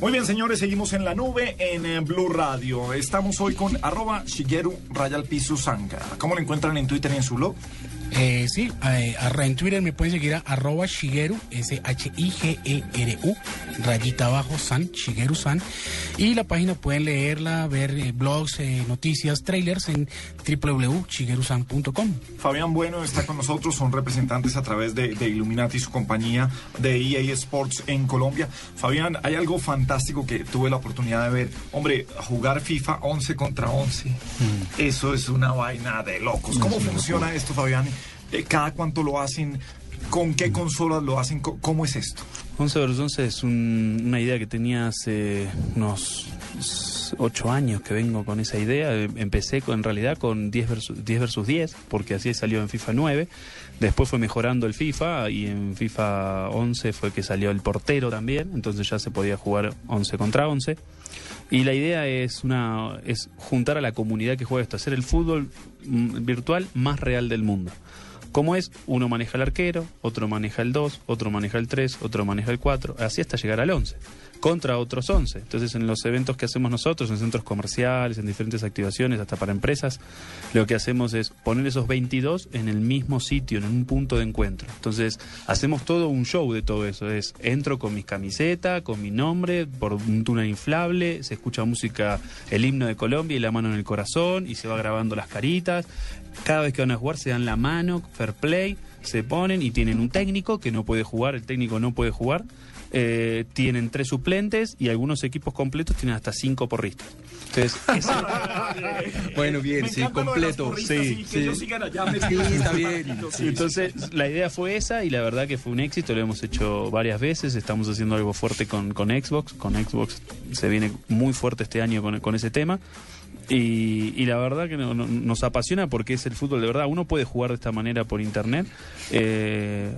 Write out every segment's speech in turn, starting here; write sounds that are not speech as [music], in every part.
Muy bien, señores, seguimos en la nube en eh, Blue Radio. Estamos hoy con arroba Shigeru Rayal Piso Sanga. ¿Cómo lo encuentran en Twitter y en su blog? Eh, sí, eh, arra- en Twitter me pueden seguir a arroba Shigeru, S-H-I-G-E-R-U, rayita abajo, San, Shigeru San. Y la página pueden leerla, ver eh, blogs, eh, noticias, trailers en www.shigerusan.com. Fabián Bueno está con nosotros, son representantes a través de, de Illuminati, su compañía de EA Sports en Colombia. Fabián, hay algo fantástico que tuve la oportunidad de ver. Hombre, jugar FIFA 11 contra 11, eso es una vaina de locos. ¿Cómo funciona esto, Fabián? Eh, ¿Cada cuánto lo hacen? ¿Con qué consolas lo hacen? ¿Cómo es esto? 11 versus 11 es un- una idea que tenía hace unos 8 años que vengo con esa idea. Eh, Empecé con, en realidad con 10 versus, 10 versus 10, porque así salió en FIFA 9. Después fue mejorando el FIFA y en FIFA 11 fue que salió el portero también, entonces ya se podía jugar 11 contra 11. Y la idea es una es juntar a la comunidad que juega esto, hacer el fútbol mm, virtual más real del mundo. ¿Cómo es? Uno maneja el arquero, otro maneja el 2, otro maneja el 3, otro maneja el 4, así hasta llegar al 11, contra otros 11. Entonces, en los eventos que hacemos nosotros, en centros comerciales, en diferentes activaciones, hasta para empresas, lo que hacemos es poner esos 22 en el mismo sitio, en un punto de encuentro. Entonces, hacemos todo un show de todo eso. Es, entro con mis camisetas, con mi nombre, por un túnel inflable, se escucha música, el himno de Colombia y la mano en el corazón, y se va grabando las caritas. Cada vez que van a jugar se dan la mano, fair play, se ponen y tienen un técnico que no puede jugar, el técnico no puede jugar. Eh, tienen tres suplentes y algunos equipos completos tienen hasta cinco porristas. Entonces, [laughs] eso- Bueno, bien, Me sí, completo. Sí, está bien. Sí, Entonces, la idea fue esa y la verdad que fue un éxito, lo hemos hecho varias veces, estamos haciendo algo fuerte con, con Xbox, con Xbox se viene muy fuerte este año con, con ese tema. Y, y la verdad que no- no- nos apasiona porque es el fútbol de verdad. Uno puede jugar de esta manera por internet. Eh,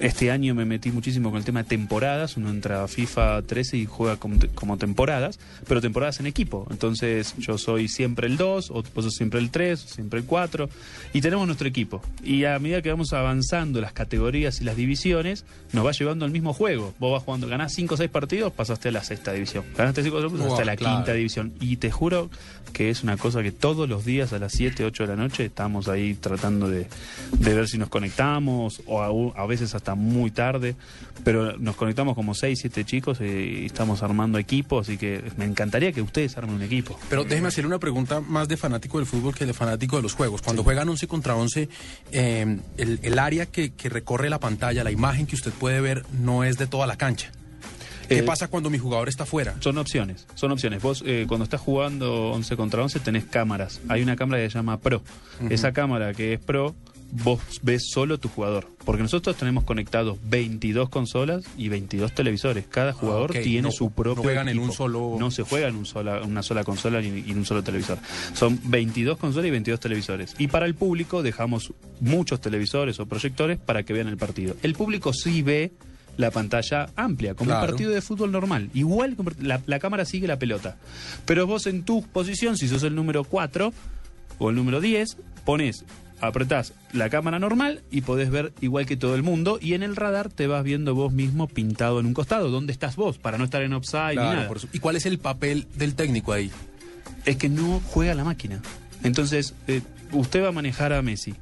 este año me metí muchísimo con el tema de temporadas. Uno entra a FIFA 13 y juega como, te- como temporadas, pero temporadas en equipo. Entonces yo soy siempre el 2, o vos sos siempre el 3, siempre el 4. Y tenemos nuestro equipo. Y a medida que vamos avanzando las categorías y las divisiones, nos va llevando al mismo juego. Vos vas jugando, ganás 5 o 6 partidos, pasaste a la sexta división. Ganaste 5 o 6 pasaste a la claro. quinta división. Y te juro que es una cosa que todos los días a las 7, 8 de la noche estamos ahí tratando de, de ver si nos conectamos, o a, a veces hasta muy tarde, pero nos conectamos como 6, 7 chicos y estamos armando equipos, así que me encantaría que ustedes armen un equipo. Pero déjeme hacerle una pregunta más de fanático del fútbol que de fanático de los juegos. Cuando juegan 11 contra 11, eh, el, el área que, que recorre la pantalla, la imagen que usted puede ver, no es de toda la cancha. ¿Qué Eh, pasa cuando mi jugador está fuera? Son opciones, son opciones. Vos eh, cuando estás jugando 11 contra 11 tenés cámaras. Hay una cámara que se llama Pro. Esa cámara que es Pro, vos ves solo tu jugador. Porque nosotros tenemos conectados 22 consolas y 22 televisores. Cada jugador Ah, tiene No- su no propio juegan en un solo- No se juega en un sola, una sola consola ni, en un solo televisor. Son 22 consolas y 22 televisores. Y para el público dejamos muchos televisores o proyectores para que vean el partido. El público sí ve la pantalla amplia, como Claro. un partido de fútbol normal. Igual la, la cámara sigue la pelota. Pero vos en tu posición, si sos el número 4 o el número 10, pones, apretás la cámara normal y podés ver igual que todo el mundo. Y en el radar te vas viendo vos mismo pintado en un costado. ¿Dónde estás vos? Para no estar en offside ni nada. por. ¿Y cuál es el papel del técnico ahí? Es que no juega la máquina. Entonces, eh, usted va a manejar a Messi.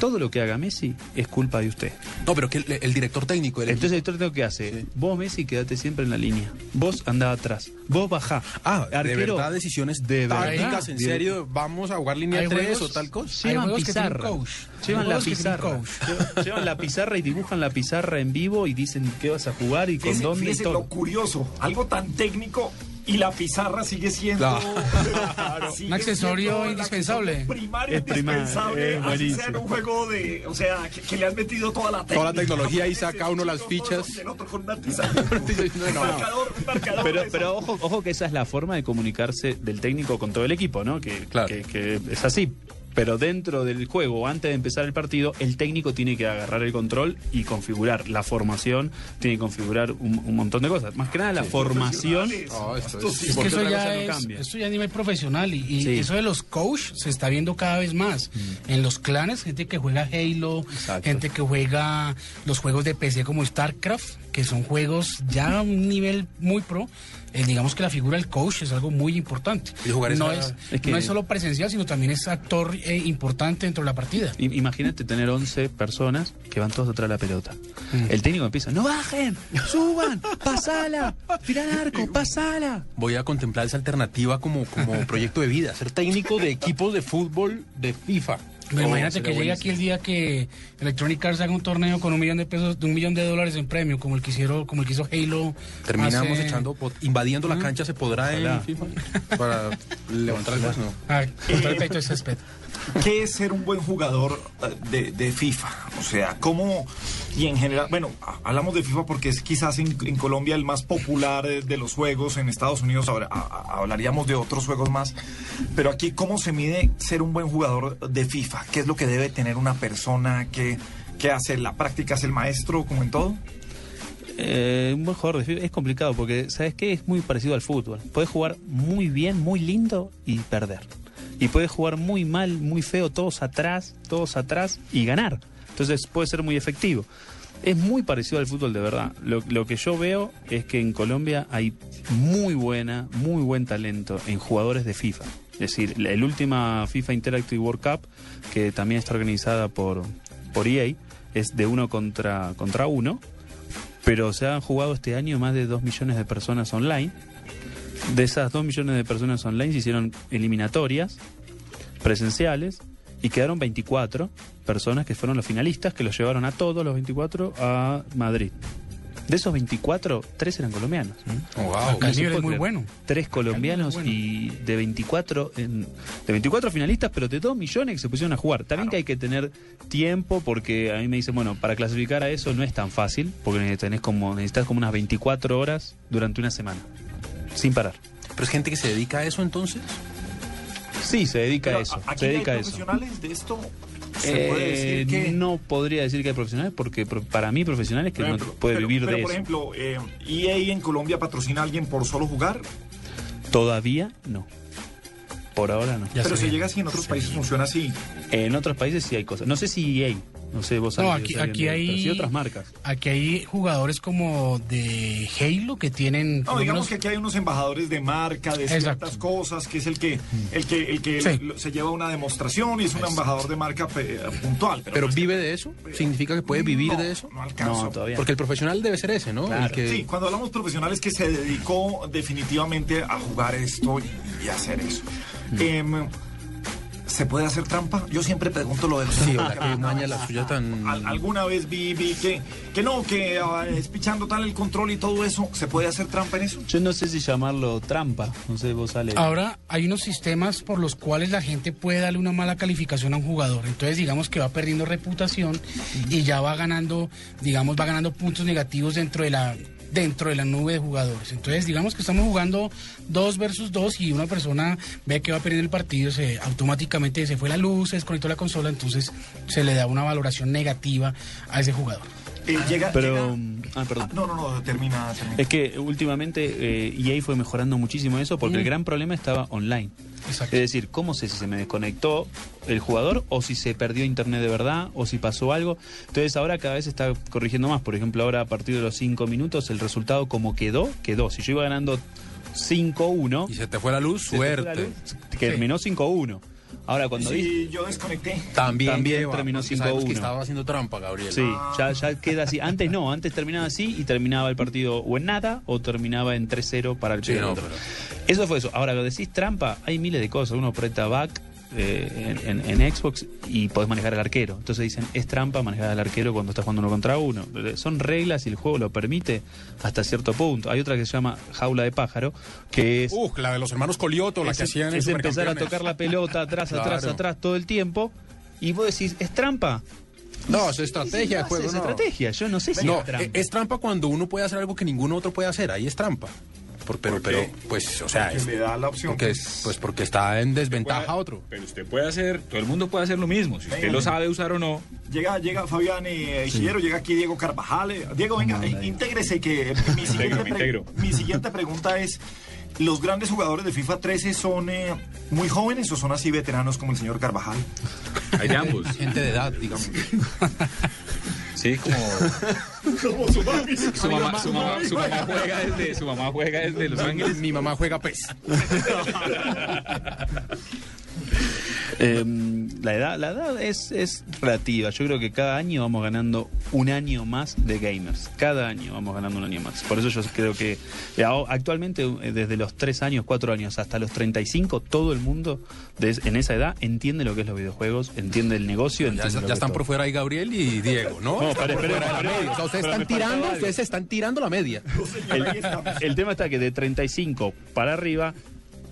Todo lo que haga Messi es culpa de usted. No, pero que el, el director técnico. el Entonces el director ¿qué hace? Vos, Messi, quédate siempre en la línea. Vos andá atrás. Vos bajá. Ah, de Arquero, verdad, decisiones de tácticas, verdad. en De- serio, vamos a jugar línea Hay 3 juegos- o tal cosa. Hay Llevan pizarra. coach. Llevan la pizarra. coach. Llevan, la pizarra y dibujan la pizarra en vivo y dicen qué vas a jugar y con Fíjese, dónde y todo. lo curioso, algo tan técnico y la pizarra sigue siendo sigue Un accesorio siendo el indispensable. primario Es primario, indispensable es así sea en un juego de o sea que, que le han metido toda la técnica Toda la tecnología y saca uno las fichas. y el otro con una pizarra [laughs] un marcador un marcador Pero, pero ojo, ojo que esa es la forma de comunicarse del técnico con todo el equipo, ¿no? Que, Claro. que, que es así. Pero dentro del juego, antes de empezar el partido, el técnico tiene que agarrar el control y configurar la formación, tiene que configurar un, un montón de cosas. Más que nada la formación. Esto Esto es- sí. Es que Porque eso ya no es, eso ya a nivel profesional y, y Sí. eso de los coach se está viendo cada vez más. En los clanes, gente que juega Halo, Exacto. gente que juega los juegos de PC como StarCraft, que son juegos ya a un nivel muy pro. Eh, digamos que la figura del coach es algo muy importante. Y jugar no, esa- es, Es que- no es solo presencial, sino también es actor eh, importante dentro de la partida. I- Imagínate tener 11 personas que van todos detrás de la pelota. El técnico empieza, no bajen, suban, pasala, tiran arco, pasala. Voy a contemplar esa alternativa como, como [laughs] proyecto de vida, ser técnico de equipos de fútbol de FIFA. Pero imagínate que llegue aquí el día que Electronic Arts haga un torneo con un millón de pesos, de un millón de dólares en premio, como el que hicieron, como el que hizo Halo. Terminamos hace- echando, invadiendo la cancha, ¿se podrá en FIFA? [laughs] Para levantar el no. Ah, el de césped. ¿Qué es ser un buen jugador eh, de, de FIFA? O sea, ¿cómo, y en general, bueno, hablamos de FIFA porque es quizás en, Colombia el más popular de los juegos, en Estados Unidos ahora, hablaríamos de otros juegos más, pero aquí, ¿cómo se mide ser un buen jugador de FIFA? ¿Qué es lo que debe tener una persona que, que hace la práctica, es el maestro, como en todo? Eh, un buen jugador de FIFA es complicado porque, ¿sabes qué? Es muy parecido al fútbol. Puedes jugar muy bien, muy lindo y perder. Y puedes jugar muy mal, muy feo, todos atrás, todos atrás y ganar. Entonces puede ser muy efectivo. Es muy parecido al fútbol de verdad. Lo, que yo veo es que en Colombia hay muy buena, muy buen talento en jugadores de FIFA. Es decir, la el última FIFA Interactive World Cup, que también está organizada por, por EA, es de uno contra, contra uno. Pero se han jugado este año más de 2 millones de personas online. De esas 2 millones de personas online se hicieron eliminatorias presenciales y quedaron 24 personas que fueron los finalistas que los llevaron a todos los 24 a Madrid. De esos 24, 3 eran colombianos. Oh, wow. Acá el nivel es muy bueno. Tres colombianos y de 24 en- de 24 finalistas, pero de 2 millones que se pusieron a jugar. También que hay que tener tiempo porque a mí me dicen, bueno, para clasificar a eso no es tan fácil, porque tenés como necesitas como unas 24 horas durante una semana, sin parar. Pero es gente que se dedica a eso entonces. Sí, se dedica Pero, a eso, ¿a- ¿Aquí se hay dedica a eso. profesionales de esto? ¿Se puede Eh, decir que...? No podría decir que hay profesionales porque para mí profesionales que Por no puede pero- vivir pero, de por eso. ejemplo, eh, EA en Colombia patrocina a alguien por solo jugar, Todavía no. Por ahora no. Ya pero se si llega así en otros países funciona así. En otros países sí hay cosas. No sé si EA, no sé vos No, sabés, aquí, aquí hay. otras marcas. Aquí hay jugadores como de Halo que tienen. No, digamos que aquí hay unos embajadores de marca, de Exacto. ciertas cosas, que es el que el que el que Sí. se lleva una demostración y es un embajador de marca pe- puntual. Pero, Pero pues, vive de eso. ¿Significa que puede vivir no, de eso? No alcanzo. No, todavía. Porque el profesional debe ser ese, ¿no? Claro. El que- Sí, cuando hablamos profesionales que se dedicó definitivamente a jugar esto y, y hacer eso. Mm. Em, ¿Se puede hacer trampa? Yo siempre pregunto lo de los Sí, ¿verdad que maña la suya tan... Al- alguna vez vi, vi que, que no, que ah, es pichando tal el control y todo eso. ¿Se puede hacer trampa en eso? Yo no sé si llamarlo trampa, no sé, vos sale. Ahora hay unos sistemas por los cuales la gente puede darle una mala calificación a un jugador. Entonces digamos que va perdiendo reputación y ya va ganando, digamos, va ganando puntos negativos dentro de la dentro de la nube de jugadores. Entonces digamos que estamos jugando dos versus dos y una persona ve que va perdiendo el partido, se automáticamente se fue la luz, se desconectó la consola, entonces se le da una valoración negativa a ese jugador. Eh, llega, Pero, llega- mm, ah, perdón. Ah, no, no, no, termina, termina. Es que últimamente eh, EA fue mejorando muchísimo eso porque el gran problema estaba online. Exacto. Es decir, ¿cómo sé si se me desconectó el jugador o si se perdió internet de verdad o si pasó algo? Entonces ahora cada vez se está corrigiendo más. Por ejemplo, ahora a partir de los 5 minutos el resultado como quedó, quedó. Si yo iba ganando 5-1, Y se te fue la luz, la suerte. luz, terminó 5-1. Ahora cuando dice... Sí, yo desconecté. También, terminó porque sabemos 5-1. que estaba haciendo trampa, Gabriel. Sí, ya, ya queda así. Antes no, antes terminaba así y terminaba el partido o en nada o terminaba en 3-0 para el Sí, no, otro. pero- Eso fue eso. Ahora, lo decís trampa, hay miles de cosas. Uno aprieta back eh, en, en- en Xbox y podés manejar al arquero. Entonces dicen, es trampa manejar al arquero cuando estás jugando uno contra uno. Son reglas y el juego lo permite hasta cierto punto. Hay otra que se llama jaula de pájaro, que es... Uh, la de los hermanos Colioto, la es, que hacían es empezar a tocar la pelota atrás, [laughs] atrás, Claro. atrás todo el tiempo. Y vos decís, ¿es trampa? No, es estrategia de juego. no. estrategia, yo no sé si No, es trampa. es trampa cuando uno puede hacer algo que ningún otro puede hacer. Ahí es trampa. Por- pero, pero, pues, o sea, Porque es- le da la opción. porque, es- pues porque está en desventaja otro. Pero usted puede hacer, todo el mundo puede hacer lo mismo. Si usted lo sabe usar o no. Llega, llega Fabián eh, Isidero, llega aquí Diego Carvajal. Eh, Diego, venga, eh, intégrese que mi [laughs] siguiente, me pre- integro. mi siguiente pregunta es, ¿los grandes jugadores de FIFA 13 son eh, muy jóvenes o son así veteranos como el señor Carvajal? Hay de ambos. [laughs] Gente de edad, digamos. [laughs] Sí, como. su, mamá, su, mamá, su mamá juega desde, su mamá juega desde Los Ángeles. Mi mamá juega PES. [laughs] Eh, la edad, la edad es, es relativa. Yo creo que cada año vamos ganando un año más de gamers. Cada año vamos ganando un año más. Por eso yo creo que eh, actualmente, eh, desde los 3 años, 4 años hasta los 35, todo el mundo en esa edad entiende lo que es los videojuegos, entiende el negocio. Ya, entiende lo ya que están es por fuera ahí Gabriel y Diego, ¿no? No, Están espere, por espere, fuera de la espere, media. O sea, ustedes están tirando, ustedes están tirando la media. El, el tema está que de 35 para arriba,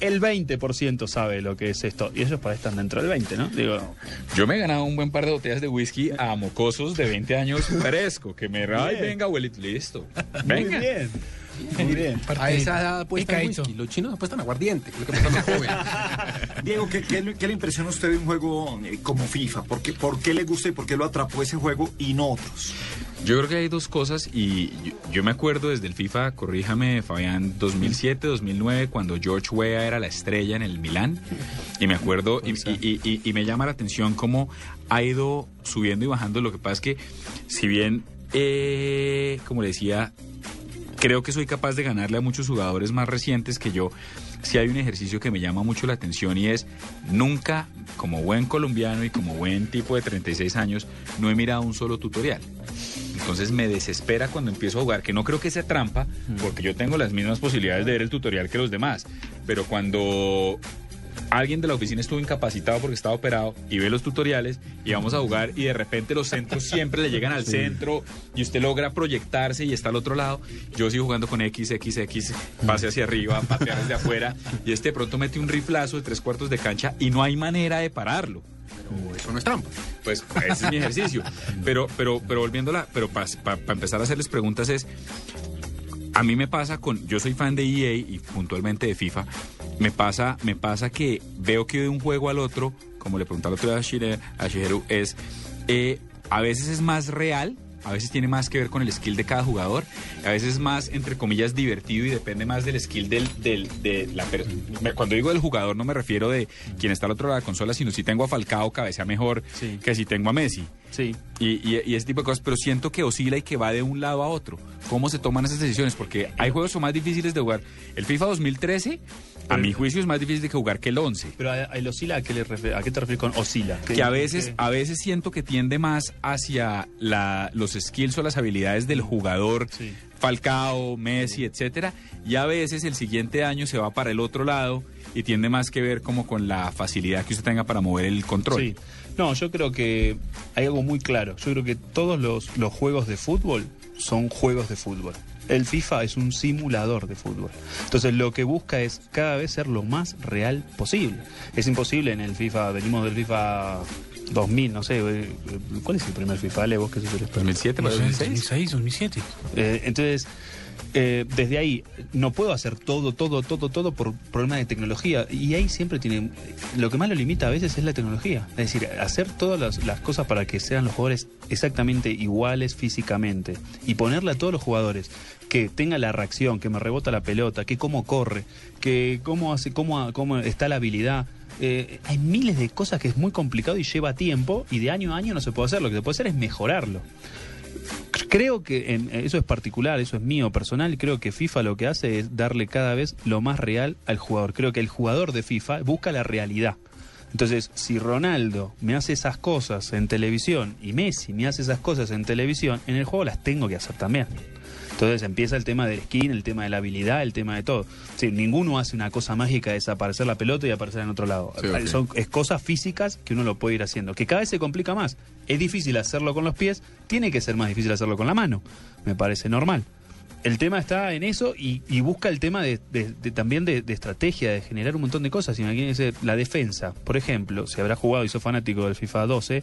el 20% sabe lo que es esto. Y ellos para están dentro del 20, ¿no? Digo, Yo me he ganado un buen par de botellas de whisky a mocosos de 20 años [laughs] fresco. Que me. Ay, venga, abuelito, listo. Venga. Muy bien. Muy bien. A esa edad apuestan whisky. Los chinos apuestan aguardiente, que es lo que apuestan los jóvenes. [laughs] Diego, ¿qué, qué, le- qué le impresiona a usted de un juego eh, como FIFA? ¿Por qué, ¿Por qué le gusta y por qué lo atrapó ese juego y no otros? Yo creo que hay dos cosas y yo, yo me acuerdo desde el FIFA, corríjame Fabián, 2007, 2009, cuando George Weah era la estrella en el Milán. Y me acuerdo y, y- y- y me llama la atención cómo ha ido subiendo y bajando. Lo que pasa es que si bien, eh, como le decía, creo que soy capaz de ganarle a muchos jugadores más recientes que yo. Si hay un ejercicio que me llama mucho la atención y es nunca, como buen colombiano y como buen tipo de 36 años, no he mirado un solo tutorial. Entonces me desespera cuando empiezo a jugar, que no creo que sea trampa, porque yo tengo las mismas posibilidades de ver el tutorial que los demás. Pero cuando alguien de la oficina estuvo incapacitado porque estaba operado y ve los tutoriales y vamos a jugar y de repente los centros siempre le llegan al [laughs] centro y usted logra proyectarse y está al otro lado. Yo sigo jugando con X, X, X, pase hacia arriba, patear desde afuera y este de pronto mete un riflazo de tres cuartos de cancha y no hay manera de pararlo. Pero eso no es trampa. Pues ese es mi ejercicio. [laughs] Pero, pero, pero volviéndola, pero para empezar a hacerles preguntas es, a mí me pasa con, yo soy fan de EA y puntualmente de FIFA, me pasa, me pasa que veo que de un juego al otro, como le preguntaba el otro día a, Shire- a Shigeru, es, eh, a veces es más real, a veces tiene más que ver con el skill de cada jugador, a veces es más, entre comillas, divertido y depende más del skill del, del, de la persona. Cuando digo del jugador no me refiero de quien está al otro lado de la consola, sino si tengo a Falcao cabecea mejor Sí. que si tengo a Messi. Sí. Y, y- y ese tipo de cosas, pero siento que oscila y que va de un lado a otro. ¿Cómo se toman esas decisiones? Porque hay juegos que son más difíciles de jugar. El FIFA 2013, a mi juicio, es más difícil de que jugar que el 11. Pero el oscila, ¿a qué, le refe- ¿a qué te refieres con oscila? Que a veces, a veces siento que tiende más hacia la, los skills o las habilidades del jugador, Sí. Falcao, Messi, etcétera, y a veces el siguiente año se va para el otro lado y tiende más que ver como con la facilidad que usted tenga para mover el control. Sí. No, yo creo que hay algo muy claro. Yo creo que todos los, los juegos de fútbol son juegos de fútbol. El FIFA es un simulador de fútbol. Entonces lo que busca es cada vez ser lo más real posible. Es imposible en el FIFA, venimos del FIFA 2000, no sé, eh, ¿cuál es el primer FIFA? Ale, vos que sos el experto. 2007, No sé, 2006. 2006, 2007. Eh, entonces, eh, desde ahí, no puedo hacer todo, todo, todo, todo por problemas de tecnología. Y ahí siempre tiene. Lo que más lo limita a veces es la tecnología. Es decir, hacer todas las, las cosas para que sean los jugadores exactamente iguales físicamente. Y ponerle a todos los jugadores que tenga la reacción, que me rebota la pelota, que cómo corre, que cómo hace, cómo, cómo está la habilidad. Eh, hay miles de cosas que es muy complicado y lleva tiempo y de año a año no se puede hacer. Lo que se puede hacer es mejorarlo. Creo que en- eso es particular, eso es mío personal. Creo que FIFA lo que hace es darle cada vez lo más real al jugador. Creo que el jugador de FIFA busca la realidad. Entonces, si Ronaldo me hace esas cosas en televisión y Messi me hace esas cosas en televisión, en el juego las tengo que hacer también. Entonces empieza el tema del skin, el tema de la habilidad, el tema de todo. Sí, ninguno hace una cosa mágica de desaparecer la pelota y aparecer en otro lado. Sí. Son es cosas físicas que uno lo puede ir haciendo, que cada vez se complica más. Es difícil hacerlo con los pies, tiene que ser más difícil hacerlo con la mano. Me parece normal. El tema está en eso y, y busca el tema de, de- de- también de, de estrategia, de generar un montón de cosas. Imagínense la defensa, por ejemplo, si habrá jugado y sos fanático del FIFA 12,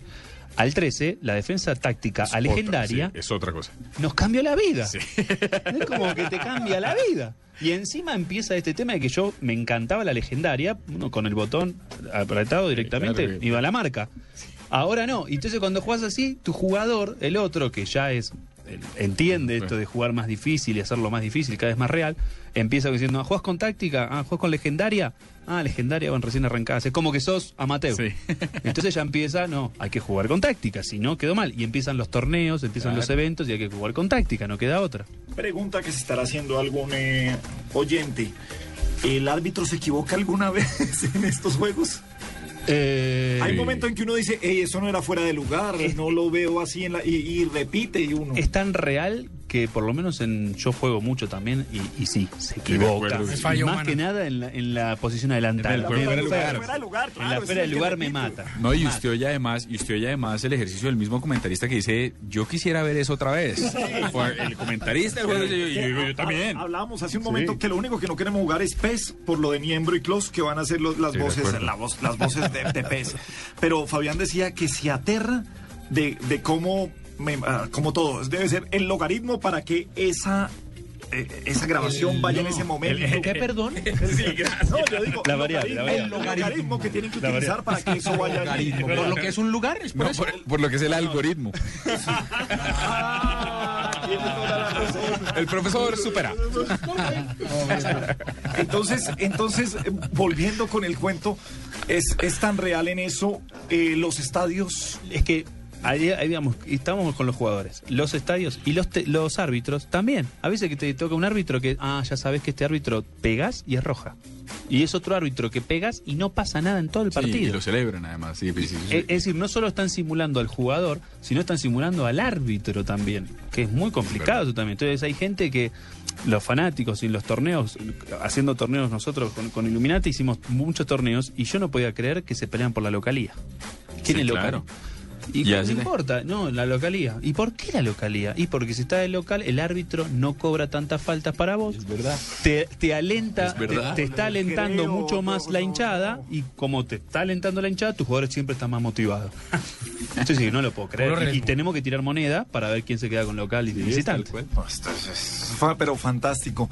al 13, la defensa táctica a Otra, legendaria sí, es otra cosa. nos cambió la vida. [laughs] Es como que te cambia la vida. Y encima empieza este tema de que yo me encantaba la legendaria, uno con el botón apretado directamente claro que- iba a la marca. Ahora no. Y Entonces cuando juegas así, tu jugador, el otro, que ya es entiende esto de jugar más difícil y hacerlo más difícil, cada vez más real, empieza diciendo, ¿juegas con táctica? Ah, ¿juegas con legendaria? Ah, legendaria, bueno, recién arrancás. Es como que sos amateur. Sí. [laughs] Entonces ya empieza, no, hay que jugar con táctica, si no quedó mal. Y empiezan los torneos, empiezan Claro. los eventos y hay que jugar con táctica, no queda otra. Pregunta que se estará haciendo algún eh, oyente. ¿El árbitro se equivoca alguna [laughs] vez en estos juegos? Eh, Hay momentos en que uno dice, eso no era fuera de lugar, no lo veo así en la... Y, y repite y uno... es tan real que por lo menos en yo juego mucho también y, y sí, se equivoca. más humano. que nada en la, en la posición adelantada. En el Me fuera de enferma. lugar. En claro, la fuera del el lugar me mata. No, y usted oye además, y usted oye además el ejercicio del mismo comentarista que dice, yo quisiera ver eso otra vez. Fue el comentarista del juego dice, yo, yo- yo- yo también. Hablábamos hace un Sí. momento que lo único que no queremos jugar es PES por lo de Niembro y Klos que van a ser los- las voces, la voz- las voces de, de PES. Pero Fabián decía que se aterra de, de cómo, me- ah, como todo, debe ser el logaritmo para que esa eh, esa grabación vaya en ese momento. ¿Qué, perdón? [laughs] [laughs] No, yo digo, La el variable, la logaritmo- el logaritmo que tienen que La utilizar para que eso vaya [laughs] allí. Por lo que es un lugar, es por No, eso. por, por lo que es el algoritmo. Ah, toda la razón. El profesor supera. Entonces, entonces eh, volviendo con el cuento, es, es tan real en eso eh, los estadios. Es que ahí, ahí digamos, estamos con los jugadores, los estadios y los, te- los árbitros también. A veces que te toca un árbitro que, ah, ya sabes que este árbitro pegas y es roja. Y es otro árbitro que pegas y no pasa nada en todo el Sí, y partido. lo celebran además. Sí, sí, sí. Es, decir, no solo están simulando al jugador, sino están simulando al árbitro también, que es muy complicado eso también. Entonces hay gente que, los fanáticos y los torneos, haciendo torneos nosotros con, con Illuminati hicimos muchos torneos y yo no podía creer que se pelean por la localía. ¿Quién es claro. Y le- importa, no, la localía. ¿Y por qué la localía? Y porque si está de local, el árbitro no cobra tantas faltas para vos. Es verdad. Te, te alenta, Es te, verdad. te está alentando Creo, mucho más no, la hinchada no. y como te está alentando la hinchada, tus jugadores siempre están más motivados. [laughs] Sí, sí, no lo puedo creer. Y, tenemos que tirar moneda para ver quién se queda con local y Sí, visitante. tal cual. No, esto es- es fa- pero fantástico.